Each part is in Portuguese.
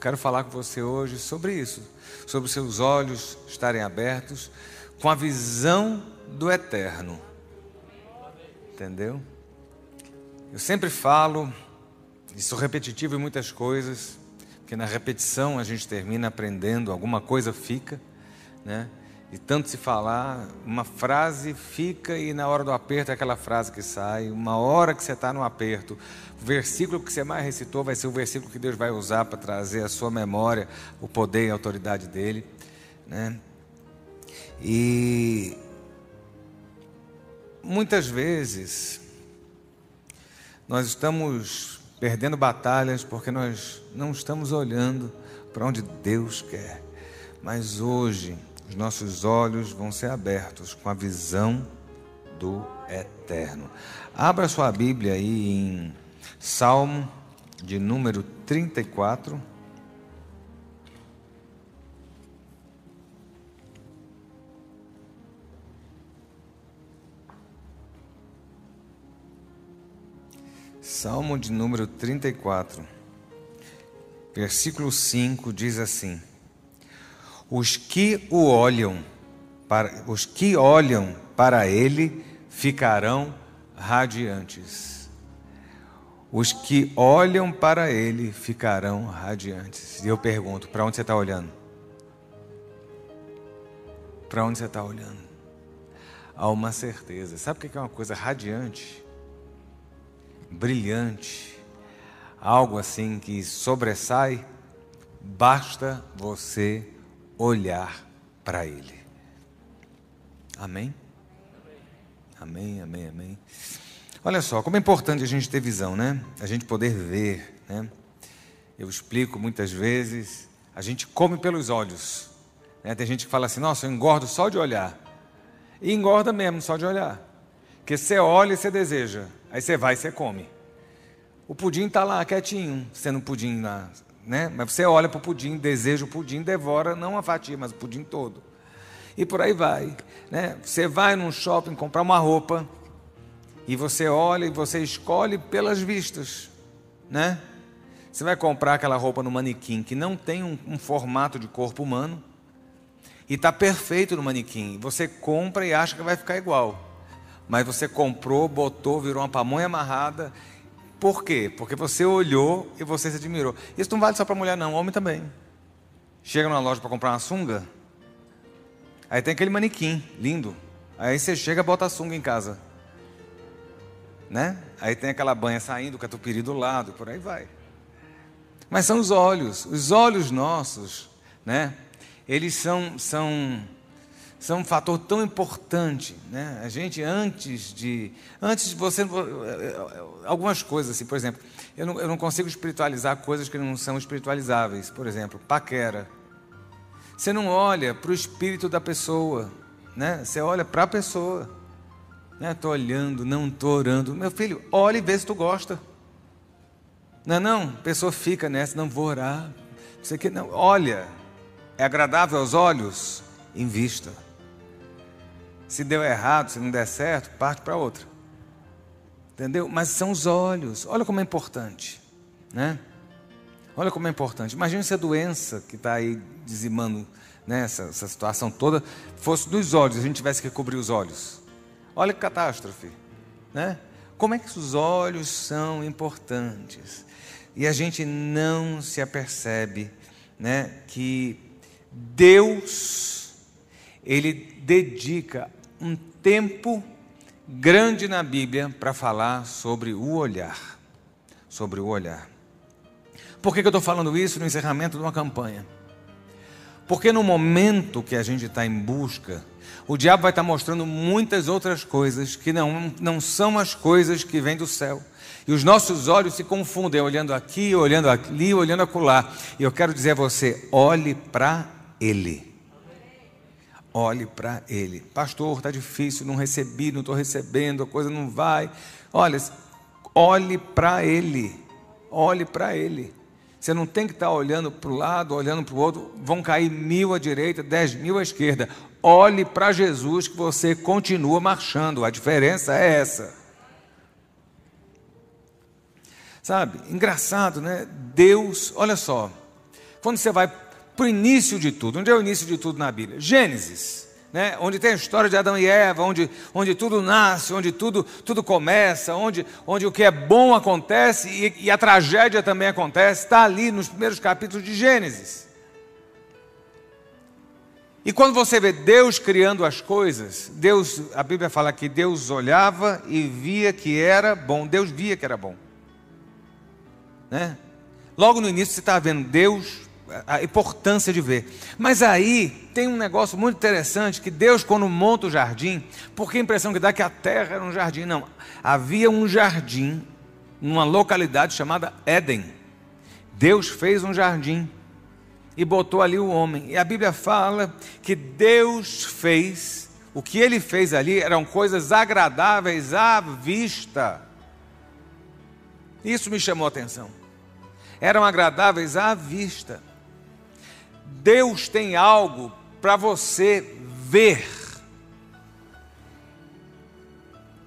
Eu quero falar com você hoje sobre isso, sobre seus olhos estarem abertos com a visão do eterno. Entendeu? Eu sempre falo, e sou repetitivo em muitas coisas, porque na repetição a gente termina aprendendo, alguma coisa fica, né? E tanto se falar, uma frase fica e na hora do aperto é aquela frase que sai. Uma hora que você está no aperto, o versículo que você mais recitou vai ser o versículo que Deus vai usar para trazer à sua memória o poder e a autoridade dele. Né? E muitas vezes nós estamos perdendo batalhas porque nós não estamos olhando para onde Deus quer. Mas hoje os nossos olhos vão ser abertos com a visão do eterno. Abra sua Bíblia aí em Salmo de número 34. Salmo de número 34, versículo 5 diz assim: os que o olham para os que olham para ele ficarão radiantes. Os que olham para ele ficarão radiantes. E eu pergunto: para onde você está olhando? Para onde você está olhando? Há uma certeza. Sabe o que é uma coisa radiante? Brilhante. Algo assim que sobressai. Basta você olhar para Ele. Amém? Amém, amém, amém. Olha só, como é importante a gente ter visão, né? A gente poder ver, né? Eu explico muitas vezes, a gente come pelos olhos. Né? Tem gente que fala assim, nossa, eu engordo só de olhar. E engorda mesmo só de olhar. Porque você olha e você deseja. Aí você vai e você come. O pudim está lá quietinho, sendo pudim na, né? Mas você olha para o pudim, deseja o pudim, devora não a fatia, mas o pudim todo. E por aí vai, né? Você vai num shopping comprar uma roupa e você olha e você escolhe pelas vistas, né? Você vai comprar aquela roupa no manequim que não tem um, um formato de corpo humano e está perfeito no manequim. Você compra e acha que vai ficar igual. Mas você comprou, botou, virou uma pamonha amarrada por quê? Porque você olhou e você se admirou. Isso não vale só para mulher, não, homem também. Chega numa loja para comprar uma sunga, aí tem aquele manequim lindo. Aí você chega e bota a sunga em casa. Né? Aí tem aquela banha saindo, catupiry do lado, por aí vai. Mas são os olhos, os olhos nossos, né? Eles são, são são um fator tão importante, né? A gente antes de antes de você algumas coisas assim, por exemplo, eu não, eu não consigo espiritualizar coisas que não são espiritualizáveis, por exemplo, paquera. Você não olha para o espírito da pessoa, né? Você olha para a pessoa. Né? Tô olhando, não estou orando. Meu filho, olha e vê se tu gosta. Não, é não, a pessoa fica nessa, não vou orar. Você que não, olha, é agradável aos olhos, invista. Se deu errado, se não der certo, parte para outra. Entendeu? Mas são os olhos. Olha como é importante, né? Olha como é importante. Imagina se a doença que está aí dizimando né, essa, essa, situação toda fosse dos olhos, a gente tivesse que cobrir os olhos. Olha que catástrofe, né? Como é que os olhos são importantes? E a gente não se apercebe, né, que Deus ele dedica um tempo grande na Bíblia para falar sobre o olhar. Sobre o olhar. Por que, que eu estou falando isso no encerramento de uma campanha? Porque no momento que a gente está em busca, o diabo vai estar tá mostrando muitas outras coisas que não, não são as coisas que vêm do céu. E os nossos olhos se confundem, olhando aqui, olhando ali, olhando acolá. E eu quero dizer a você: olhe para Ele. Olhe para Ele. Pastor, está difícil, não recebi, não estou recebendo, a coisa não vai. Olha, olhe para Ele. Olhe para Ele. Você não tem que estar tá olhando para o lado, olhando para o outro, vão cair mil à direita, dez mil à esquerda. Olhe para Jesus que você continua marchando. A diferença é essa. Sabe, engraçado, né? Deus, olha só, Quando você vai para o início de tudo, onde é o início de tudo na Bíblia? Gênesis. Né? onde tem a história de Adão e Eva, onde, onde tudo nasce, onde tudo, tudo começa, onde, onde o que é bom acontece e, e a tragédia também acontece, está ali nos primeiros capítulos de Gênesis. E quando você vê Deus criando as coisas, Deus, a Bíblia fala que Deus olhava e via que era bom, Deus via que era bom. Né? Logo no início você está vendo Deus a importância de ver. Mas aí tem um negócio muito interessante que Deus quando monta o jardim, porque a impressão que dá é que a terra era um jardim, não. Havia um jardim numa localidade chamada Éden. Deus fez um jardim e botou ali o homem. E a Bíblia fala que Deus fez, o que ele fez ali eram coisas agradáveis à vista. Isso me chamou a atenção. Eram agradáveis à vista. Deus tem algo para você ver.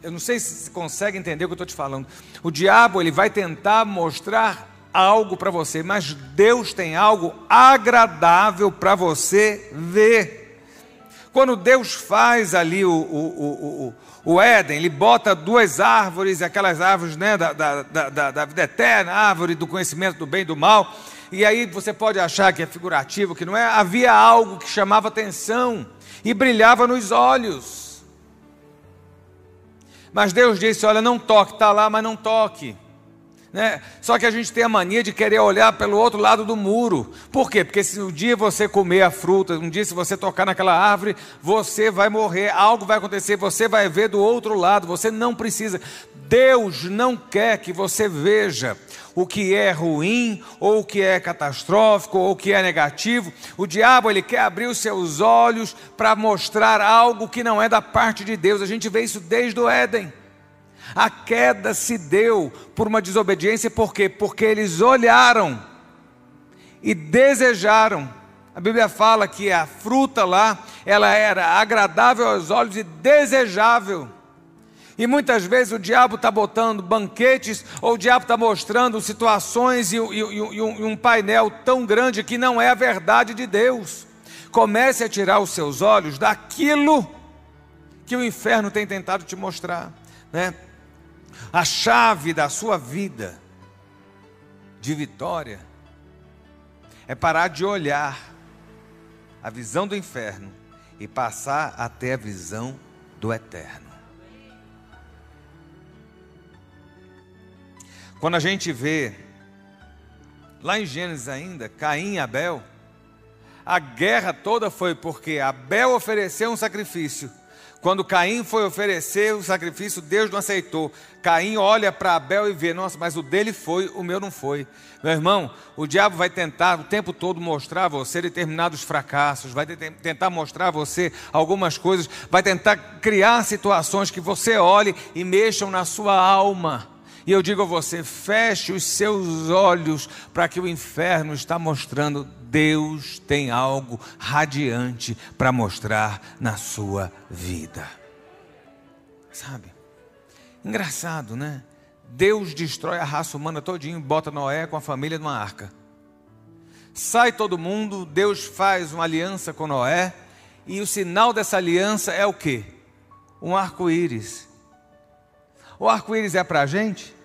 Eu não sei se você consegue entender o que eu estou te falando. O diabo ele vai tentar mostrar algo para você, mas Deus tem algo agradável para você ver. Quando Deus faz ali o, o, o, o, Éden, Ele bota duas árvores, aquelas árvores né, da, da, da, da vida eterna, árvore do conhecimento do bem e do mal, e aí você pode achar que é figurativo, que não é. Havia algo que chamava atenção e brilhava nos olhos. Mas Deus disse: Olha, não toque, está lá, mas não toque. Né? Só que a gente tem a mania de querer olhar pelo outro lado do muro. Por quê? Porque se um dia você comer a fruta, um dia se você tocar naquela árvore, você vai morrer, algo vai acontecer, você vai ver do outro lado, você não precisa. Deus não quer que você veja o que é ruim, ou o que é catastrófico, ou o que é negativo. O diabo ele quer abrir os seus olhos para mostrar algo que não é da parte de Deus. A gente vê isso desde o Éden. A queda se deu por uma desobediência, por quê? Porque eles olharam e desejaram. A Bíblia fala que a fruta lá, ela era agradável aos olhos e desejável. E muitas vezes o diabo está botando banquetes, ou o diabo está mostrando situações e, e, e, e, um painel tão grande que não é a verdade de Deus. Comece a tirar os seus olhos daquilo que o inferno tem tentado te mostrar. Né? A chave da sua vida de vitória é parar de olhar a visão do inferno e passar até a visão do eterno. Quando a gente vê, lá em Gênesis ainda, Caim e Abel, a guerra toda foi porque Abel ofereceu um sacrifício. Quando Caim foi oferecer o sacrifício, Deus não aceitou. Caim olha para Abel e vê: nossa, mas o dele foi, o meu não foi. Meu irmão, o diabo vai tentar o tempo todo mostrar a você determinados fracassos, vai tentar mostrar a você algumas coisas, vai tentar criar situações que você olhe e mexam na sua alma. E eu digo a você: feche os seus olhos para que o inferno está mostrando. Deus tem algo radiante para mostrar na sua vida. Sabe? Engraçado, né? Deus destrói a raça humana todinho, bota Noé com a família numa arca. Sai todo mundo, Deus faz uma aliança com Noé, e o sinal dessa aliança é o que? Um arco-íris. O arco-íris é para a gente?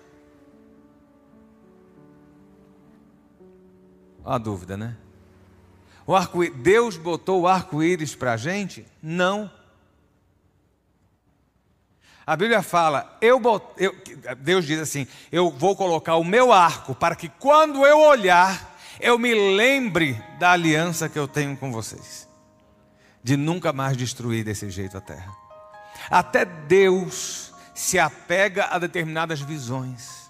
Uma dúvida, né? O arco Deus botou o arco-íris para a gente? Não. A Bíblia fala, eu, eu, Deus diz assim: eu vou colocar o meu arco para que quando eu olhar, eu me lembre da aliança que eu tenho com vocês, de nunca mais destruir desse jeito a terra. Até Deus se apega a determinadas visões.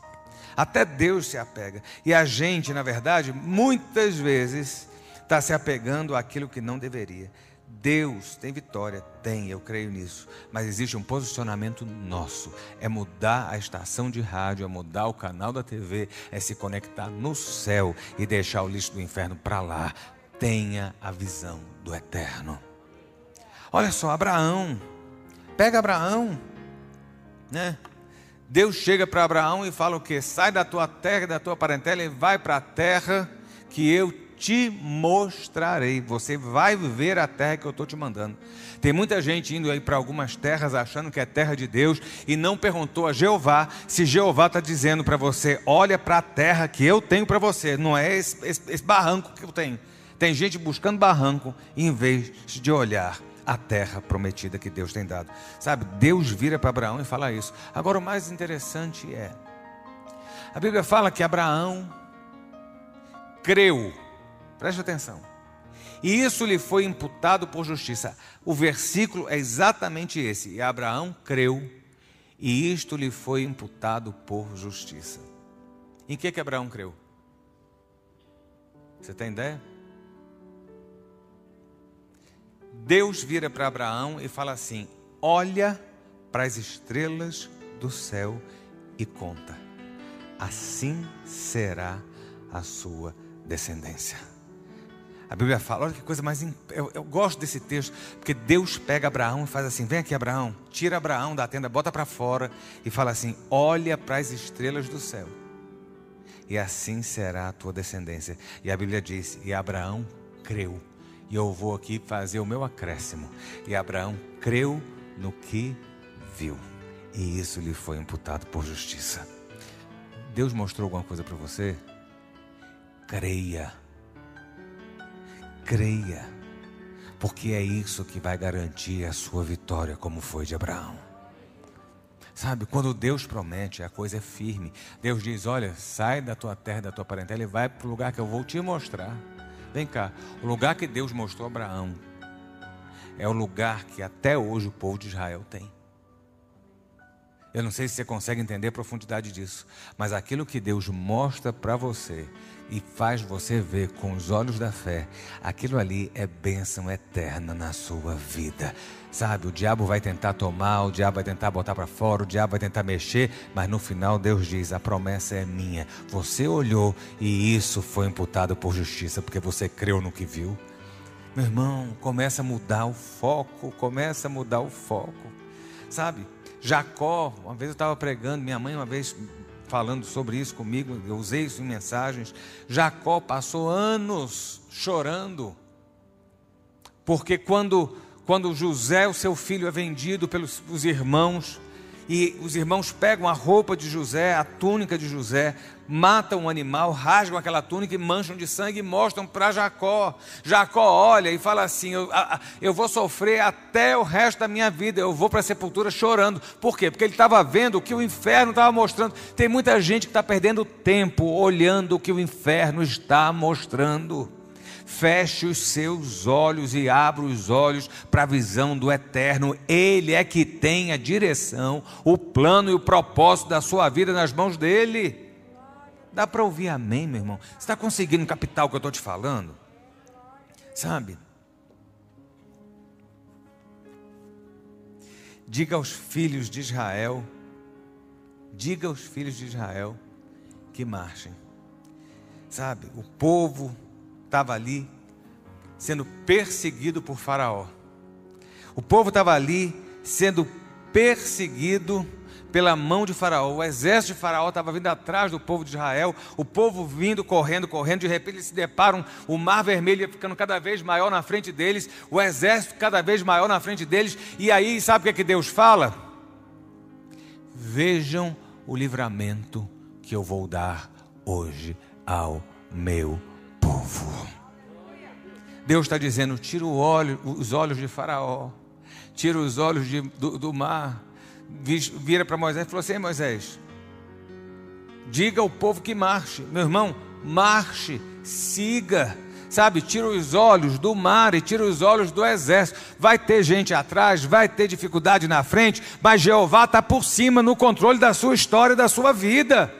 Até Deus se apega. E a gente, na verdade, muitas vezes está se apegando àquilo que não deveria. Deus tem vitória, tem, eu creio nisso. Mas existe um posicionamento nosso: é mudar a estação de rádio, é mudar o canal da TV, é se conectar no céu e deixar o lixo do inferno para lá. Tenha a visão do eterno. Olha só, Abraão. Pega Abraão, né? Deus chega para Abraão e fala o que? Sai da tua terra, da tua parentela e vai para a terra que eu te mostrarei. Você vai ver a terra que eu estou te mandando. Tem muita gente indo aí para algumas terras achando que é terra de Deus e não perguntou a Jeová se Jeová está dizendo para você: olha para a terra que eu tenho para você. Não é esse, esse, esse barranco que eu tenho. Tem gente buscando barranco em vez de olhar a terra prometida que Deus tem dado. Sabe, Deus vira para Abraão e fala isso. Agora, o mais interessante é: a Bíblia fala que Abraão creu, preste atenção, e isso lhe foi imputado por justiça. O versículo é exatamente esse: e Abraão creu, e isto lhe foi imputado por justiça. Em que que Abraão creu? Você tem ideia? Deus vira para Abraão e fala assim: Olha para as estrelas do céu e conta, assim será a sua descendência. A Bíblia fala, olha que coisa mais. Eu, eu, gosto desse texto, porque Deus pega Abraão e faz assim: vem aqui, Abraão, tira Abraão da tenda, bota para fora e fala assim: olha para as estrelas do céu, e assim será a tua descendência. E a Bíblia diz: e Abraão creu e eu vou aqui fazer o meu acréscimo. E Abraão creu no que viu, e isso lhe foi imputado por justiça. Deus mostrou alguma coisa para você? Creia. Creia. Porque é isso que vai garantir a sua vitória, como foi de Abraão. Sabe, quando Deus promete, a coisa é firme. Deus diz: Olha, sai da tua terra, da tua parentela e vai para o lugar que eu vou te mostrar. Vem cá, o lugar que Deus mostrou a Abraão é o lugar que até hoje o povo de Israel tem. Eu não sei se você consegue entender a profundidade disso, mas aquilo que Deus mostra para você e faz você ver com os olhos da fé, aquilo ali é bênção eterna na sua vida. Sabe, o diabo vai tentar tomar, o diabo vai tentar botar para fora, o diabo vai tentar mexer, mas no final Deus diz: a promessa é minha. Você olhou e isso foi imputado por justiça, porque você creu no que viu. Meu irmão, começa a mudar o foco, começa a mudar o foco. Sabe, Jacó, uma vez eu estava pregando, minha mãe uma vez falando sobre isso comigo, eu usei isso em mensagens. Jacó passou anos chorando, porque quando, quando José, o seu filho, é vendido pelos os irmãos, e os irmãos pegam a roupa de José, a túnica de José, matam um animal, rasgam aquela túnica e mancham de sangue e mostram para Jacó. Jacó olha e fala assim: eu, eu vou sofrer até o resto da minha vida, eu vou para a sepultura chorando. Por quê? Porque ele estava vendo o que o inferno estava mostrando. Tem muita gente que está perdendo tempo olhando o que o inferno está mostrando. Feche os seus olhos e abra os olhos para a visão do eterno. Ele é que tem a direção, o plano e o propósito da sua vida nas mãos dele. Dá para ouvir amém, meu irmão? Você está conseguindo captar o que eu estou te falando? Sabe? Diga aos filhos de Israel, diga aos filhos de Israel que marchem. Sabe, o povo estava ali sendo perseguido por Faraó. O povo estava ali sendo perseguido pela mão de Faraó. O exército de Faraó estava vindo atrás do povo de Israel, o povo vindo, correndo, correndo. De repente eles se deparam, o mar vermelho ia ficando cada vez maior na frente deles, o exército cada vez maior na frente deles. E aí, sabe o que, é que Deus fala? Vejam o livramento que eu vou dar hoje ao meu povo. Deus está dizendo: tira olho, os olhos de Faraó, tira os olhos de, do, do, mar. Vira para Moisés e falou assim: Moisés, diga ao povo que marche, meu irmão, marche, siga. Sabe, tira os olhos do mar e tira os olhos do exército. Vai ter gente atrás, vai ter dificuldade na frente, mas Jeová está por cima no controle da sua história, da sua vida.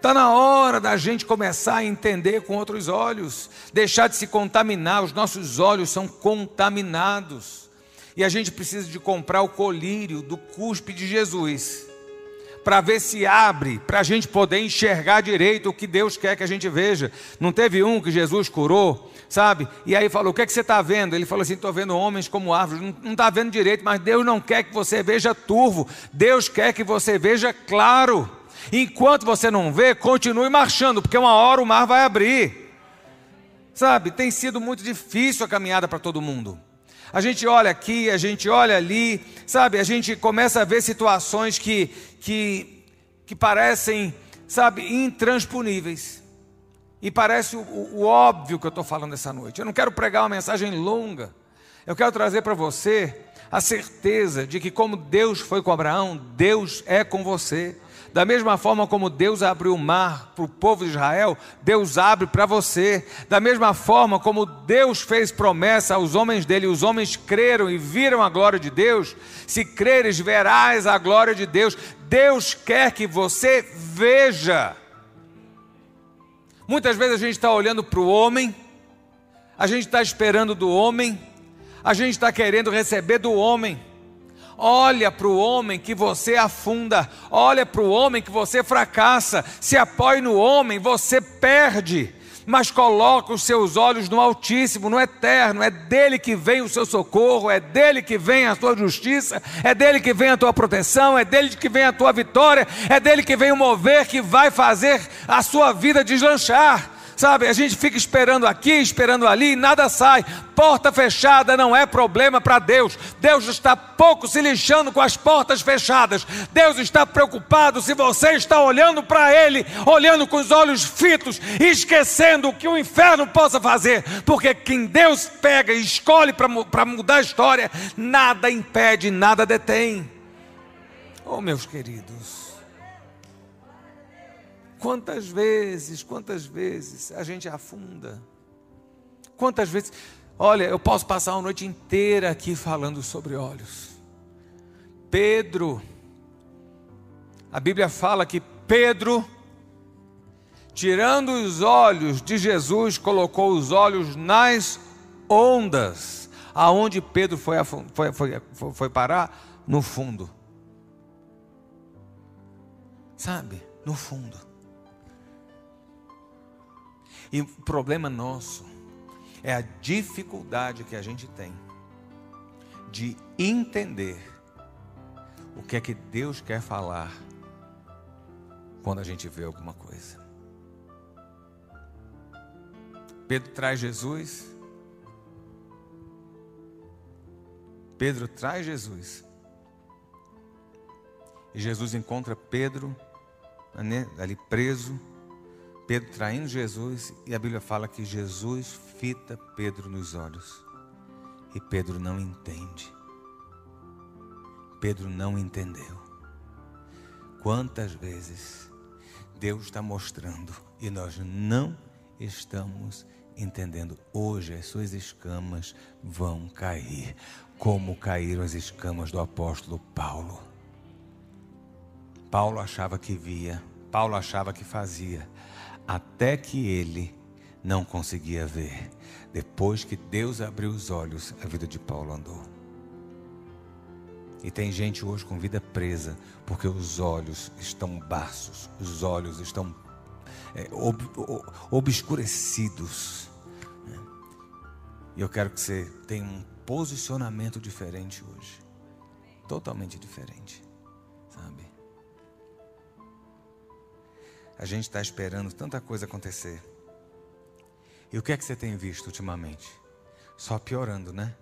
Está na hora da gente começar a entender com outros olhos, deixar de se contaminar, os nossos olhos são contaminados. E a gente precisa de comprar o colírio do cuspe de Jesus, para ver se abre, para a gente poder enxergar direito o que Deus quer que a gente veja. Não teve um que Jesus curou, sabe? E aí falou: O que, é que você está vendo? Ele falou assim: Estou vendo homens como árvores. Não está vendo direito, mas Deus não quer que você veja turvo, Deus quer que você veja claro. Enquanto você não vê, continue marchando, porque uma hora o mar vai abrir. Sabe, tem sido muito difícil a caminhada para todo mundo. A gente olha aqui, a gente olha ali, sabe, a gente começa a ver situações que, que, que parecem, sabe, intransponíveis. E parece o, o óbvio que eu estou falando essa noite. Eu não quero pregar uma mensagem longa. Eu quero trazer para você a certeza de que, como Deus foi com Abraão, Deus é com você. Da mesma forma como Deus abriu o mar para o povo de Israel, Deus abre para você. Da mesma forma como Deus fez promessa aos homens dele, os homens creram e viram a glória de Deus. Se creres, verás a glória de Deus. Deus quer que você veja. Muitas vezes a gente está olhando para o homem, a gente está esperando do homem, a gente está querendo receber do homem. Olha para o homem que você afunda, olha para o homem que você fracassa, se apoie no homem, você perde. Mas coloca os seus olhos no Altíssimo, no Eterno, é dele que vem o seu socorro, é dele que vem a sua justiça, é dele que vem a tua proteção, é dele que vem a tua vitória, é dele que vem o mover que vai fazer a sua vida deslanchar. Sabe, a gente fica esperando aqui, esperando ali, nada sai. Porta fechada não é problema para Deus. Deus está pouco se lixando com as portas fechadas. Deus está preocupado se você está olhando para Ele, olhando com os olhos fitos, esquecendo o que o inferno possa fazer. Porque quem Deus pega e escolhe para mudar a história, nada impede, nada detém. Oh, meus queridos. Quantas vezes, quantas vezes a gente afunda? Quantas vezes. Olha, eu posso passar uma noite inteira aqui falando sobre olhos. Pedro, a Bíblia fala que Pedro, tirando os olhos de Jesus, colocou os olhos nas ondas. Aonde Pedro foi, foi, foi, foi parar? No fundo. Sabe? No fundo. E o problema nosso é a dificuldade que a gente tem de entender o que é que Deus quer falar quando a gente vê alguma coisa. Pedro traz Jesus. Pedro traz Jesus. E Jesus encontra Pedro né, ali preso Pedro traindo Jesus, e a Bíblia fala que Jesus fita Pedro nos olhos. E Pedro não entende. Pedro não entendeu. Quantas vezes Deus está mostrando e nós não estamos entendendo. Hoje as suas escamas vão cair, como caíram as escamas do apóstolo Paulo. Paulo achava que via, Paulo achava que fazia, até que ele não conseguia ver. Depois que Deus abriu os olhos, a vida de Paulo andou. E tem gente hoje com vida presa, porque os olhos estão baços, os olhos estão é, ob, ob, obscurecidos. Né? E eu quero que você tenha um posicionamento diferente hoje totalmente diferente. A gente está esperando tanta coisa acontecer. E o que é que você tem visto ultimamente? Só piorando, né?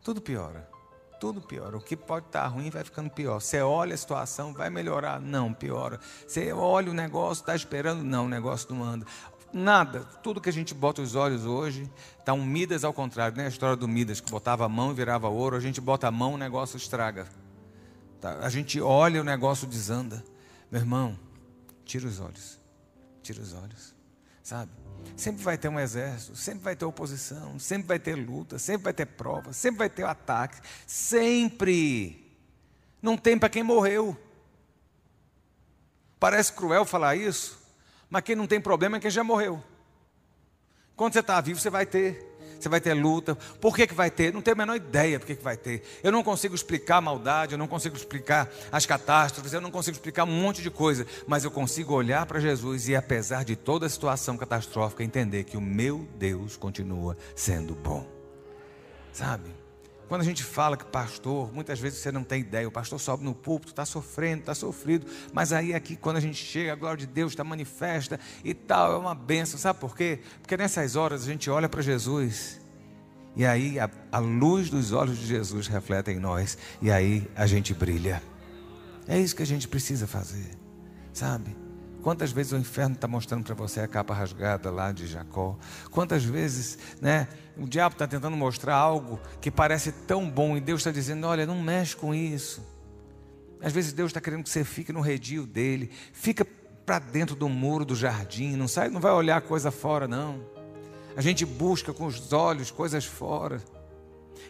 Tudo piora. Tudo piora. O que pode estar tá ruim vai ficando pior. Você olha a situação, vai melhorar? Não, piora. Você olha o negócio, está esperando? Não, o negócio não anda. Nada. Tudo que a gente bota os olhos hoje, está um Midas ao contrário, né? A história do Midas, que botava a mão e virava ouro. A gente bota a mão, o negócio estraga. Tá? A gente olha, o negócio desanda. Meu irmão, Tira os olhos. Tira os olhos. Sabe? Sempre vai ter um exército, sempre vai ter oposição, sempre vai ter luta, sempre vai ter prova, sempre vai ter ataque. Sempre. Não tem para quem morreu. Parece cruel falar isso, mas quem não tem problema é quem já morreu. Quando você está vivo, você vai ter você vai ter luta. Por que, que vai ter? Não tenho a menor ideia por que, que vai ter. Eu não consigo explicar a maldade, eu não consigo explicar as catástrofes, eu não consigo explicar um monte de coisa, mas eu consigo olhar para Jesus e, apesar de toda a situação catastrófica, entender que o meu Deus continua sendo bom. Sabe? Quando a gente fala que pastor, muitas vezes você não tem ideia, o pastor sobe no púlpito, está sofrendo, está sofrido, mas aí aqui quando a gente chega, a glória de Deus está manifesta e tal, é uma benção, sabe por quê? Porque nessas horas a gente olha para Jesus e aí a, a luz dos olhos de Jesus reflete em nós e aí a gente brilha. É isso que a gente precisa fazer, sabe? Quantas vezes o inferno está mostrando para você a capa rasgada lá de Jacó? Quantas vezes, né? O diabo está tentando mostrar algo que parece tão bom e Deus está dizendo: olha, não mexe com isso. Às vezes Deus está querendo que você fique no redil dele, fica para dentro do muro do jardim, não sai, não vai olhar coisa fora não. A gente busca com os olhos coisas fora.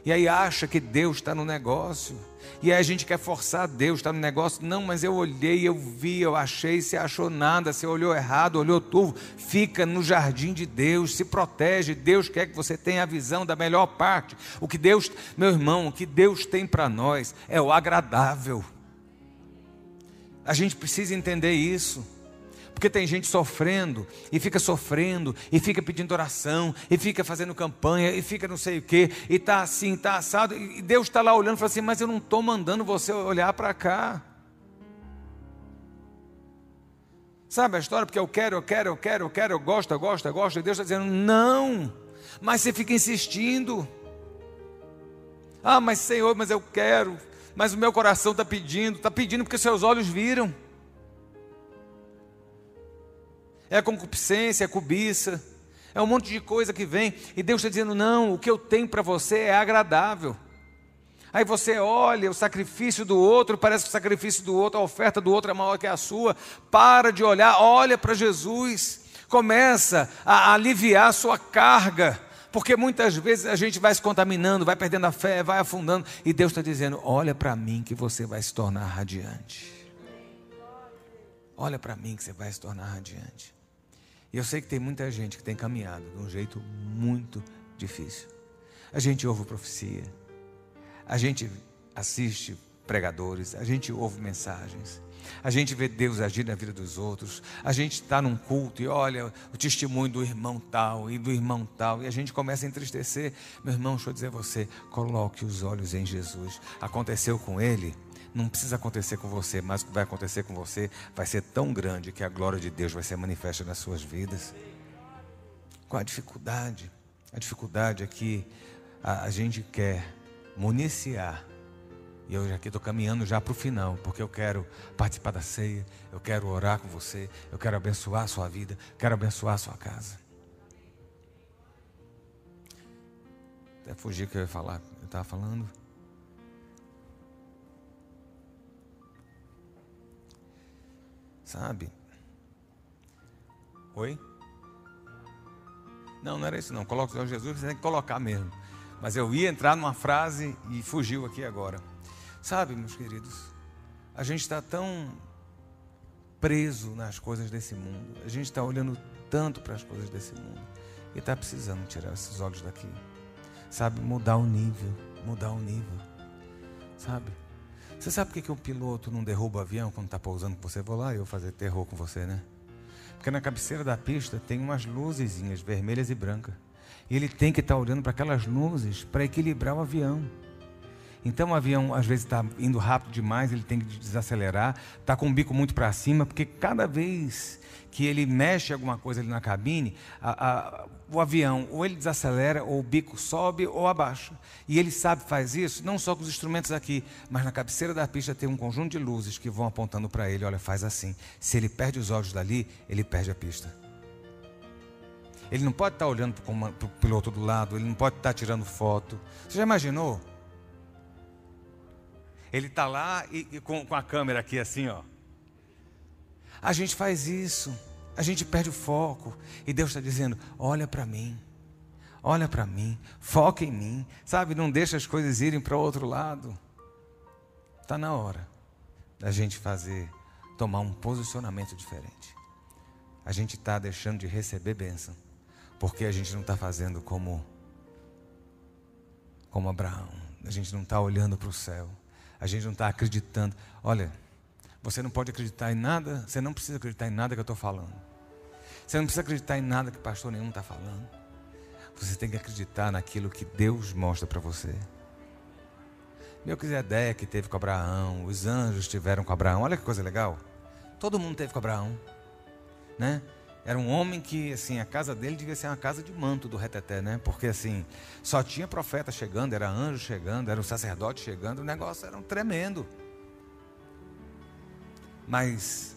E aí acha que Deus está no negócio. E aí a gente quer forçar Deus, está no negócio. Não, mas eu olhei, eu vi, eu achei, você achou nada, você olhou errado, olhou turvo. Fica no jardim de Deus, se protege. Deus quer que você tenha a visão da melhor parte. O que Deus, meu irmão, o que Deus tem para nós é o agradável. A gente precisa entender isso. Porque tem gente sofrendo, e fica sofrendo, e fica pedindo oração, e fica fazendo campanha, e fica não sei o quê, e está assim, está assado, e Deus está lá olhando e fala assim: Mas eu não estou mandando você olhar para cá. Sabe a história? Porque eu quero, eu quero, eu quero, eu quero, eu gosto, eu gosto, eu gosto, e Deus está dizendo: Não, mas você fica insistindo. Ah, mas Senhor, mas eu quero, mas o meu coração está pedindo, está pedindo porque seus olhos viram é concupiscência, é cobiça, é um monte de coisa que vem, e Deus está dizendo: não, o que eu tenho para você é agradável. Aí você olha o sacrifício do outro, parece que o sacrifício do outro, a oferta do outro é maior que a sua. Para de olhar, olha para Jesus, começa a aliviar a sua carga, porque muitas vezes a gente vai se contaminando, vai perdendo a fé, vai afundando, e Deus está dizendo: olha para mim que você vai se tornar radiante. Olha para mim que você vai se tornar radiante. E eu sei que tem muita gente que tem caminhado de um jeito muito difícil. A gente ouve profecia, a gente assiste pregadores, a gente ouve mensagens, a gente vê Deus agir na vida dos outros, a gente está num culto e olha o testemunho do irmão tal e do irmão tal, e a gente começa a entristecer. Meu irmão, deixa eu dizer a você: coloque os olhos em Jesus. Aconteceu com ele não precisa acontecer com você, mas o que vai acontecer com você vai ser tão grande que a glória de Deus vai ser manifesta nas suas vidas. Qual a dificuldade? A dificuldade é que a, a gente quer municiar. E eu já aqui estou caminhando já para o final, porque eu quero participar da ceia, eu quero orar com você, eu quero abençoar a sua vida, quero abençoar a sua casa. Até fugir que eu ia falar, eu estava falando. Sabe? Oi? Não, não era isso não. Coloca o Senhor Jesus, você tem que colocar mesmo. Mas eu ia entrar numa frase e fugiu aqui agora. Sabe, meus queridos, a gente está tão preso nas coisas desse mundo. A gente está olhando tanto para as coisas desse mundo. E está precisando tirar esses olhos daqui. Sabe, mudar o nível. Mudar o nível. Sabe? Você sabe por que, que o piloto não derruba o avião quando está pousando com você? Vou lá eu fazer terror com você, né? Porque na cabeceira da pista tem umas luzezinhas vermelhas e brancas. E ele tem que estar tá olhando para aquelas luzes para equilibrar o avião. Então o avião às vezes está indo rápido demais, ele tem que desacelerar, está com o bico muito para cima, porque cada vez que ele mexe alguma coisa ali na cabine, a, a, o avião ou ele desacelera, ou o bico sobe ou abaixa. E ele sabe faz isso, não só com os instrumentos aqui, mas na cabeceira da pista tem um conjunto de luzes que vão apontando para ele: olha, faz assim. Se ele perde os olhos dali, ele perde a pista. Ele não pode estar tá olhando para o piloto do lado, ele não pode estar tá tirando foto. Você já imaginou? Ele está lá e, e com, com a câmera aqui assim, ó. A gente faz isso, a gente perde o foco e Deus está dizendo: olha para mim, olha para mim, foca em mim, sabe? Não deixa as coisas irem para o outro lado. Está na hora da gente fazer, tomar um posicionamento diferente. A gente está deixando de receber bênção, porque a gente não está fazendo como, como Abraão, a gente não está olhando para o céu, a gente não está acreditando. Olha, você não pode acreditar em nada, você não precisa acreditar em nada que eu estou falando. Você não precisa acreditar em nada que pastor nenhum está falando. Você tem que acreditar naquilo que Deus mostra para você. Melquisedeque teve com Abraão, os anjos tiveram com Abraão. Olha que coisa legal. Todo mundo teve com Abraão, né? Era um homem que, assim, a casa dele devia ser uma casa de manto do reteté, né? Porque, assim, só tinha profeta chegando, era anjo chegando, era um sacerdote chegando, o negócio era um tremendo. Mas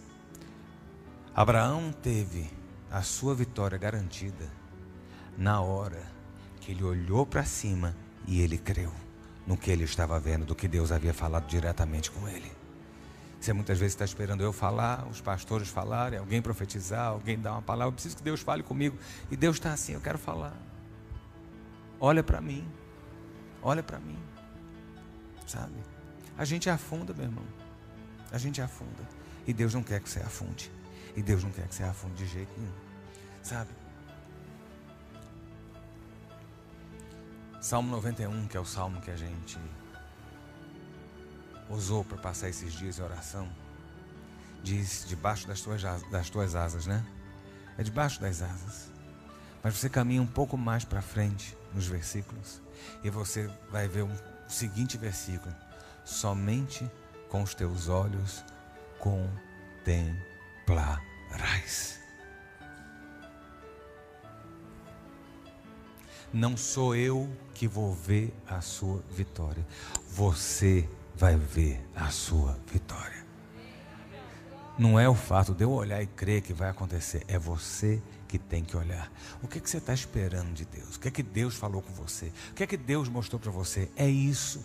Abraão teve a sua vitória garantida na hora que ele olhou para cima e ele creu no que ele estava vendo, do que Deus havia falado diretamente com ele. Você muitas vezes está esperando eu falar, os pastores falarem, alguém profetizar, alguém dar uma palavra. Eu preciso que Deus fale comigo. E Deus está assim, eu quero falar. Olha para mim. Olha para mim. Sabe? A gente afunda, meu irmão. A gente afunda. E Deus não quer que você afunde. E Deus não quer que você afunde de jeito nenhum. Sabe? Salmo 91, que é o salmo que a gente usou para passar esses dias em oração, diz debaixo das tuas, das tuas asas, né? É debaixo das asas. Mas você caminha um pouco mais para frente nos versículos e você vai ver o seguinte versículo: somente com os teus olhos contemplarás. Não sou eu que vou ver a sua vitória. Você vai ver a sua vitória. Não é o fato de eu olhar e crer que vai acontecer, é você que tem que olhar. O que, é que você está esperando de Deus? O que é que Deus falou com você? O que é que Deus mostrou para você? É isso.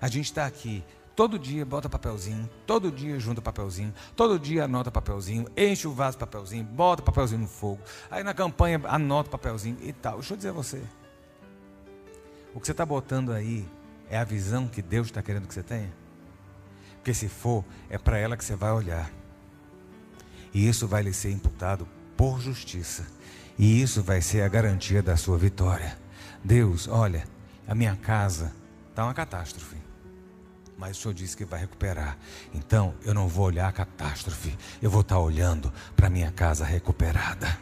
A gente está aqui Todo dia bota papelzinho, todo dia junta papelzinho, todo dia anota papelzinho, enche o vaso de papelzinho, bota papelzinho no fogo. Aí na campanha anota papelzinho e tal. Deixa eu dizer a você. O que você está botando aí é a visão que Deus está querendo que você tenha? Porque se for, é para ela que você vai olhar. E isso vai lhe ser imputado por justiça. E isso vai ser a garantia da sua vitória. Deus, olha, a minha casa está uma catástrofe. Mas o Senhor disse que vai recuperar. Então eu não vou olhar a catástrofe. Eu vou estar tá olhando para a minha casa recuperada.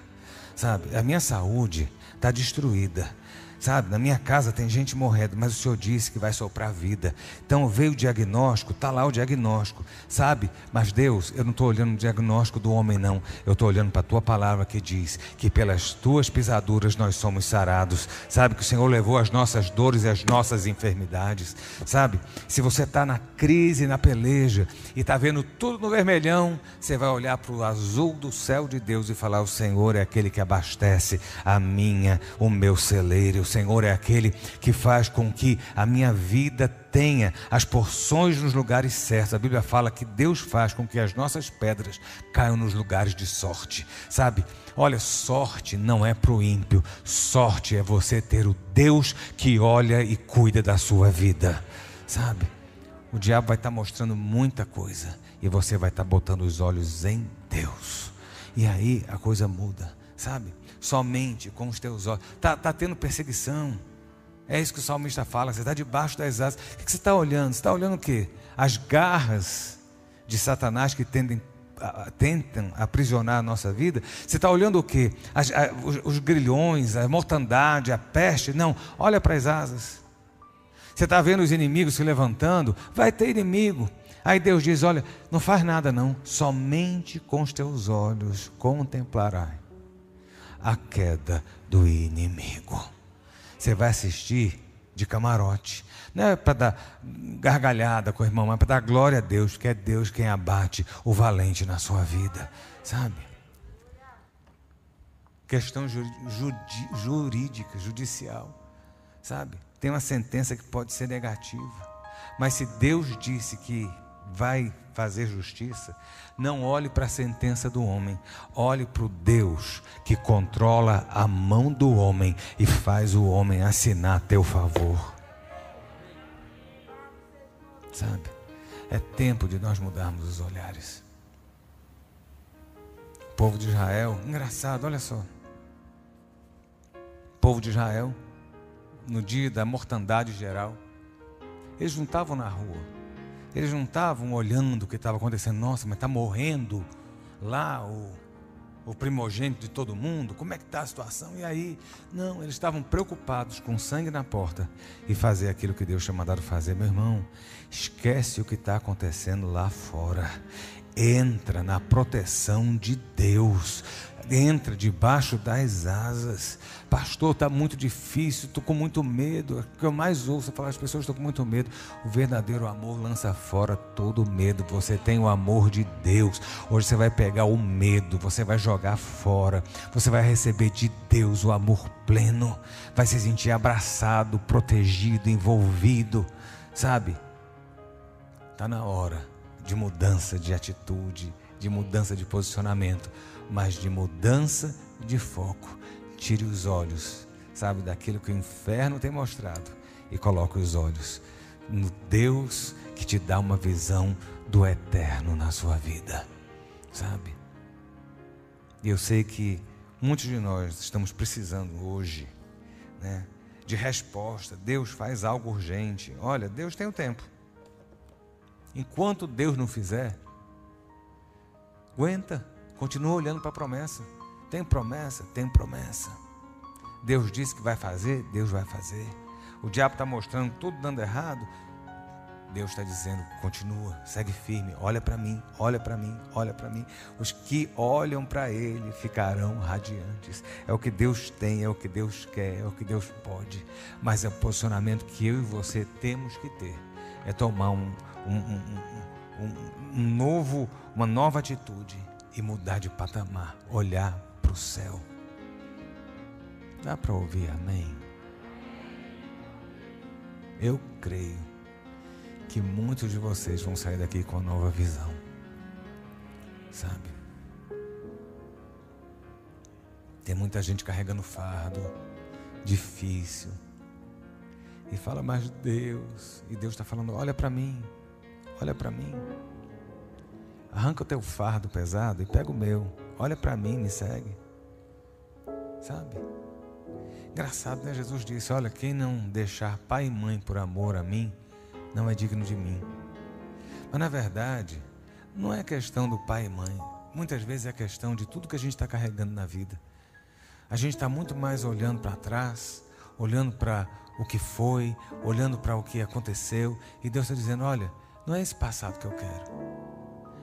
Sabe, a minha saúde está destruída. Sabe, na minha casa tem gente morrendo, mas o Senhor disse que vai soprar vida. Então veio o diagnóstico, está lá o diagnóstico, sabe? Mas Deus, eu não estou olhando o diagnóstico do homem, não. Eu estou olhando para a tua palavra que diz que pelas tuas pisaduras nós somos sarados. Sabe que o Senhor levou as nossas dores e as nossas enfermidades. Sabe? Se você está na crise, na peleja e está vendo tudo no vermelhão, você vai olhar para o azul do céu de Deus e falar: O Senhor é aquele que abastece a minha, o meu celeiro Senhor é aquele que faz com que a minha vida tenha as porções nos lugares certos. A Bíblia fala que Deus faz com que as nossas pedras caiam nos lugares de sorte. Sabe? Olha, sorte não é para o ímpio, sorte é você ter o Deus que olha e cuida da sua vida. Sabe? O diabo vai estar mostrando muita coisa e você vai estar botando os olhos em Deus. E aí a coisa muda, sabe? Somente com os teus olhos. Está tá tendo perseguição. É isso que o salmista fala. Você está debaixo das asas. O que você está olhando? Você está olhando o quê? As garras de Satanás que tendem, tentam aprisionar a nossa vida. Você está olhando o quê? As, a, os, os grilhões, a mortandade, a peste. Não, olha para as asas. Você está vendo os inimigos se levantando? Vai ter inimigo. Aí Deus diz: Olha, não faz nada não, somente com os teus olhos contemplarás a queda do inimigo. Você vai assistir de camarote. Não é para dar gargalhada com o irmão, mas para dar glória a Deus, que é Deus quem abate o valente na sua vida. Sabe? Questão jurídica, judicial. Sabe? Tem uma sentença que pode ser negativa. Mas se Deus disse que vai fazer justiça, não olhe para a sentença do homem, olhe para o Deus que controla a mão do homem e faz o homem assinar a teu favor. Sabe? É tempo de nós mudarmos os olhares. O povo de Israel, engraçado, olha só. O povo de Israel, no dia da mortandade geral, eles não estavam na rua eles não estavam olhando o que estava acontecendo. Nossa, mas está morrendo lá o, o primogênito de todo mundo, como é que está a situação? E aí, não, eles estavam preocupados com sangue na porta e fazer aquilo que Deus tinha mandado fazer. Meu irmão, esquece o que está acontecendo lá fora. Entra na proteção de Deus entra debaixo das asas. Pastor, está muito difícil, estou com muito medo. O que eu mais ouço falar, as pessoas estão com muito medo. O verdadeiro amor lança fora todo medo. Você tem o amor de Deus. Hoje você vai pegar o medo, você vai jogar fora. Você vai receber de Deus o amor pleno. Vai se sentir abraçado, protegido, envolvido. Sabe? Está na hora de mudança de atitude, de mudança de posicionamento mas de mudança de foco. Tire os olhos, sabe, daquilo que o inferno tem mostrado e coloque os olhos no Deus que te dá uma visão do eterno na sua vida, sabe? E eu sei que muitos de nós estamos precisando hoje, né, de resposta. Deus faz algo urgente. Olha, Deus tem o tempo. Enquanto Deus não fizer, aguenta. Continua olhando para a promessa. Tem promessa? Tem promessa. Deus disse que vai fazer? Deus vai fazer. O diabo está mostrando tudo dando errado. Deus está dizendo: continua, segue firme, olha para mim, olha para mim, olha para mim. Os que olham para Ele ficarão radiantes. É o que Deus tem, é o que Deus quer, é o que Deus pode. Mas é o posicionamento que eu e você temos que ter é tomar um, um, um, um, novo, uma nova atitude e mudar de patamar, olhar para o céu. Dá para ouvir amém? Eu creio que muitos de vocês vão sair daqui com uma nova visão. Sabe? Tem muita gente carregando fardo, difícil. E fala, mas Deus, e Deus está falando: olha para mim, olha para mim. Arranca o teu fardo pesado e pega o meu. Olha para mim, me segue. Sabe? Engraçado, né? Jesus disse: Olha, quem não deixar pai e mãe por amor a mim, não é digno de mim. Mas na verdade, não é questão do pai e mãe. Muitas vezes é questão de tudo que a gente está carregando na vida. A gente está muito mais olhando para trás, olhando para o que foi, olhando para o que aconteceu, e Deus está dizendo: Olha, não é esse passado que eu quero.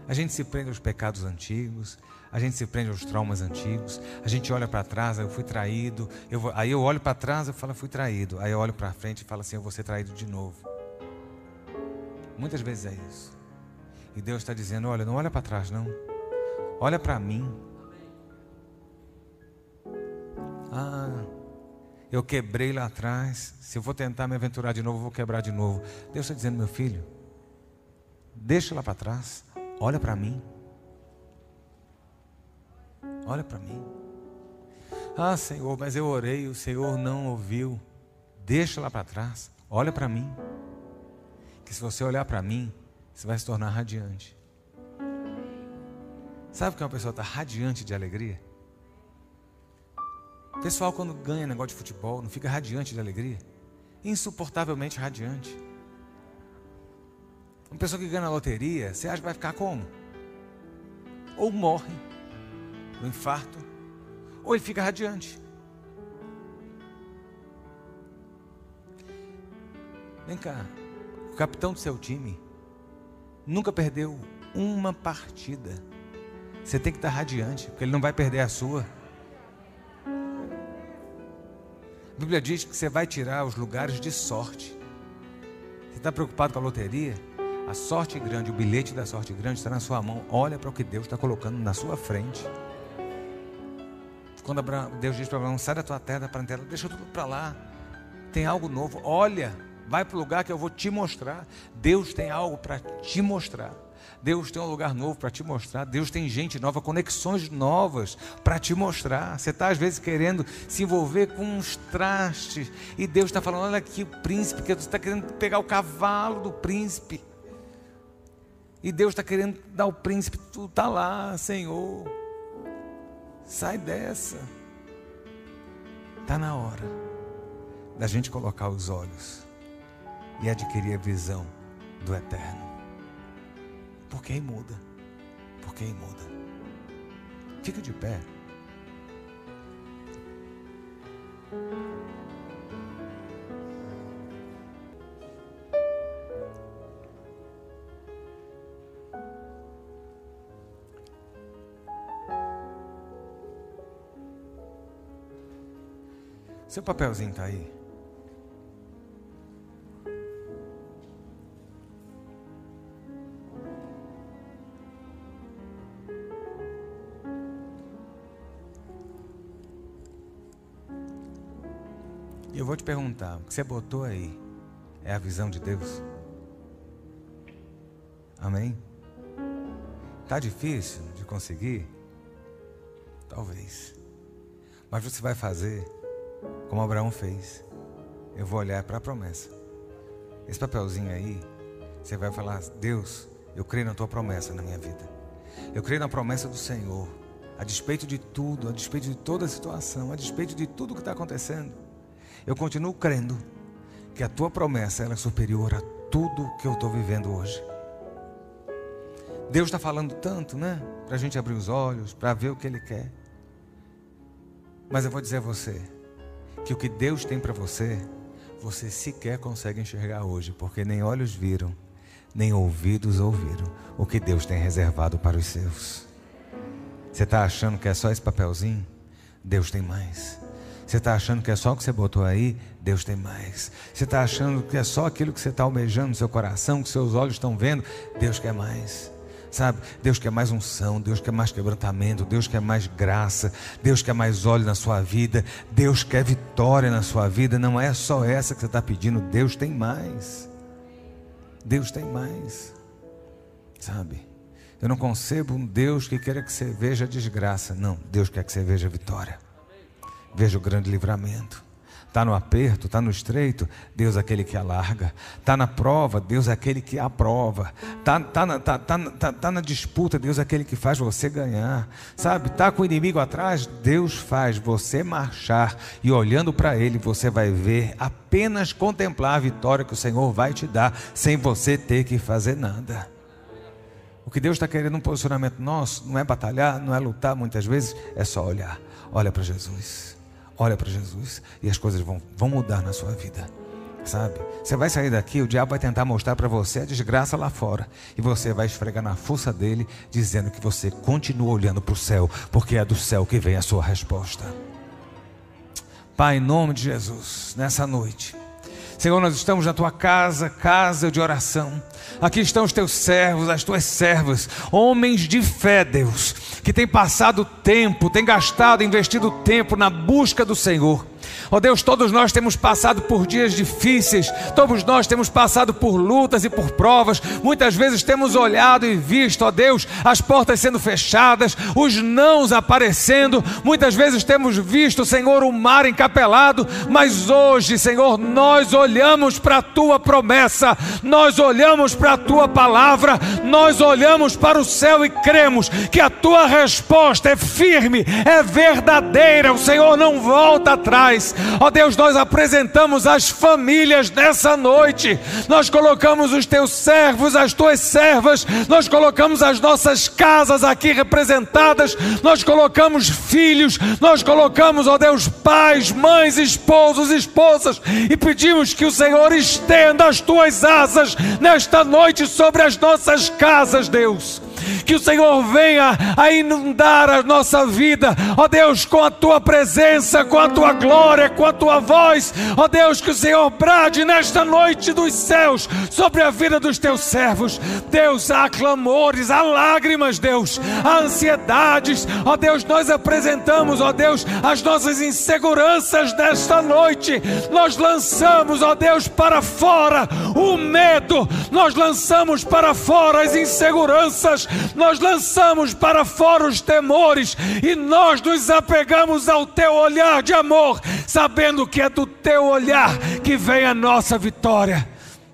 A gente se prende aos pecados antigos, a gente se prende aos traumas antigos, a gente olha para trás, eu fui traído, eu vou, aí eu olho para trás e falo, fui traído, aí eu olho para frente e falo assim, eu vou ser traído de novo. Muitas vezes é isso. E Deus está dizendo, olha, não olha para trás não, olha para mim. Ah, eu quebrei lá atrás, se eu vou tentar me aventurar de novo, eu vou quebrar de novo. Deus está dizendo, meu filho, deixa lá para trás, Olha para mim. Olha para mim. Ah, Senhor, mas eu orei, o Senhor não ouviu. Deixa lá para trás. Olha para mim. Que se você olhar para mim, você vai se tornar radiante. Sabe que uma pessoa está radiante de alegria? O pessoal, quando ganha negócio de futebol, não fica radiante de alegria? Insuportavelmente radiante. Uma pessoa que ganha na loteria, você acha que vai ficar como? Ou morre no infarto, ou ele fica radiante. Vem cá, o capitão do seu time nunca perdeu uma partida. Você tem que estar radiante, porque ele não vai perder a sua. A Bíblia diz que você vai tirar os lugares de sorte. Você está preocupado com a loteria? A sorte grande, o bilhete da sorte grande está na sua mão. Olha para o que Deus está colocando na sua frente. Quando Deus diz para Abraão: sai da tua terra, da parentela, deixa tudo para lá. Tem algo novo. Olha, vai para o lugar que eu vou te mostrar. Deus tem algo para te mostrar. Deus tem um lugar novo para te mostrar. Deus tem gente nova, conexões novas para te mostrar. Você está às vezes querendo se envolver com uns trastes e Deus está falando: olha aqui o príncipe, que você está querendo pegar o cavalo do príncipe. E Deus está querendo dar o príncipe, tu está lá, Senhor. Sai dessa. Está na hora da gente colocar os olhos e adquirir a visão do eterno. Porque aí muda. Porque aí muda. Fica de pé. Seu papelzinho está aí. E eu vou te perguntar: o que você botou aí é a visão de Deus? Amém? Tá difícil de conseguir? Talvez. Mas você vai fazer como Abraão fez. Eu vou olhar para a promessa. Esse papelzinho aí, você vai falar: Deus, eu creio na tua promessa na minha vida. Eu creio na promessa do Senhor. A despeito de tudo, a despeito de toda a situação, a despeito de tudo que está acontecendo, eu continuo crendo que a tua promessa é superior a tudo que eu estou vivendo hoje. Deus está falando tanto, né? Para a gente abrir os olhos, para ver o que Ele quer. Mas eu vou dizer a você: que o que Deus tem para você, você sequer consegue enxergar hoje, porque nem olhos viram, nem ouvidos ouviram o que Deus tem reservado para os seus. Você está achando que é só esse papelzinho? Deus tem mais. Você está achando que é só o que você botou aí? Deus tem mais. Você está achando que é só aquilo que você está almejando no seu coração, que seus olhos estão vendo? Deus quer mais. Sabe, Deus quer mais unção, Deus quer mais quebrantamento, Deus quer mais graça, Deus quer mais óleo na sua vida, Deus quer vitória na sua vida. Não é só essa que você está pedindo, Deus tem mais. Deus tem mais. Sabe, eu não concebo um Deus que queira que você veja desgraça. Não, Deus quer que você veja vitória, veja o grande livramento. Está no aperto, está no estreito, Deus é aquele que alarga. Está na prova, Deus é aquele que aprova. Está tá na, tá, tá, tá, tá na disputa, Deus é aquele que faz você ganhar. Sabe, está com o inimigo atrás, Deus faz você marchar. E olhando para Ele, você vai ver, apenas contemplar a vitória que o Senhor vai te dar, sem você ter que fazer nada. O que Deus está querendo um posicionamento nosso não é batalhar, não é lutar muitas vezes, é só olhar. Olha para Jesus. Olha para Jesus e as coisas vão, vão mudar na sua vida. Sabe? Você vai sair daqui, o diabo vai tentar mostrar para você a desgraça lá fora. E você vai esfregar na força dele, dizendo que você continua olhando para o céu, porque é do céu que vem a sua resposta. Pai, em nome de Jesus, nessa noite. Senhor, nós estamos na tua casa, casa de oração. Aqui estão os teus servos, as tuas servas, homens de fé, Deus, que têm passado tempo, têm gastado, investido tempo na busca do Senhor. Ó oh Deus, todos nós temos passado por dias difíceis, todos nós temos passado por lutas e por provas. Muitas vezes temos olhado e visto, ó oh Deus, as portas sendo fechadas, os nãos aparecendo. Muitas vezes temos visto, Senhor, o mar encapelado, mas hoje, Senhor, nós olhamos para a tua promessa, nós olhamos para a tua palavra, nós olhamos para o céu e cremos que a tua resposta é firme, é verdadeira. O Senhor não volta atrás. Ó Deus, nós apresentamos as famílias nessa noite, nós colocamos os teus servos, as tuas servas, nós colocamos as nossas casas aqui representadas, nós colocamos filhos, nós colocamos, ó Deus, pais, mães, esposos, esposas, e pedimos que o Senhor estenda as tuas asas nesta noite sobre as nossas casas, Deus que o Senhor venha a inundar a nossa vida, ó Deus, com a tua presença, com a tua glória, com a tua voz, ó Deus, que o Senhor brade nesta noite dos céus sobre a vida dos teus servos. Deus, há clamores, há lágrimas, Deus, há ansiedades, ó Deus, nós apresentamos, ó Deus, as nossas inseguranças desta noite, nós lançamos, ó Deus, para fora o medo, nós lançamos para fora as inseguranças, nós lançamos para fora os temores e nós nos apegamos ao teu olhar de amor, sabendo que é do teu olhar que vem a nossa vitória.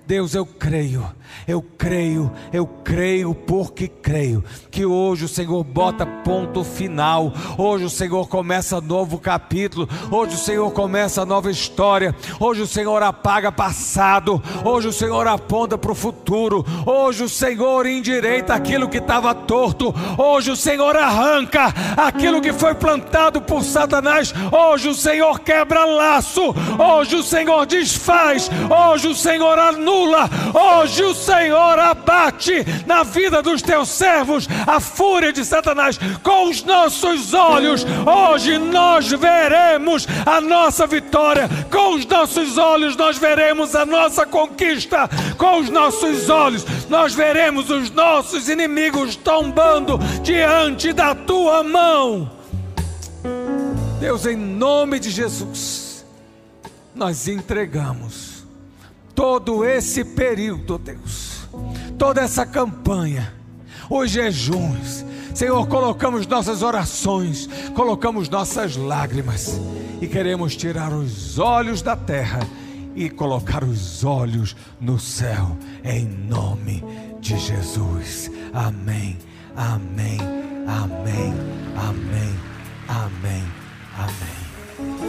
Deus, eu creio Eu creio, eu creio porque creio que hoje o Senhor bota ponto final. Hoje o Senhor começa novo capítulo. Hoje o Senhor começa nova história. Hoje o Senhor apaga passado. Hoje o Senhor aponta para o futuro. Hoje o Senhor endireita aquilo que estava torto. Hoje o Senhor arranca aquilo que foi plantado por Satanás. Hoje o Senhor quebra laço. Hoje o Senhor desfaz. Hoje o Senhor anula. Hoje o Senhor abate na vida dos teus servos a fúria de Satanás com os nossos olhos. Hoje nós veremos a nossa vitória. Com os nossos olhos nós veremos a nossa conquista. Com os nossos olhos nós veremos os nossos inimigos tombando diante da tua mão. Deus, em nome de Jesus, nós entregamos todo esse período, Deus, toda essa campanha, os jejuns, Senhor, colocamos nossas orações, colocamos nossas lágrimas. E queremos tirar os olhos da terra e colocar os olhos no céu, em nome de Jesus. Amém, amém, amém, amém, amém. Amém.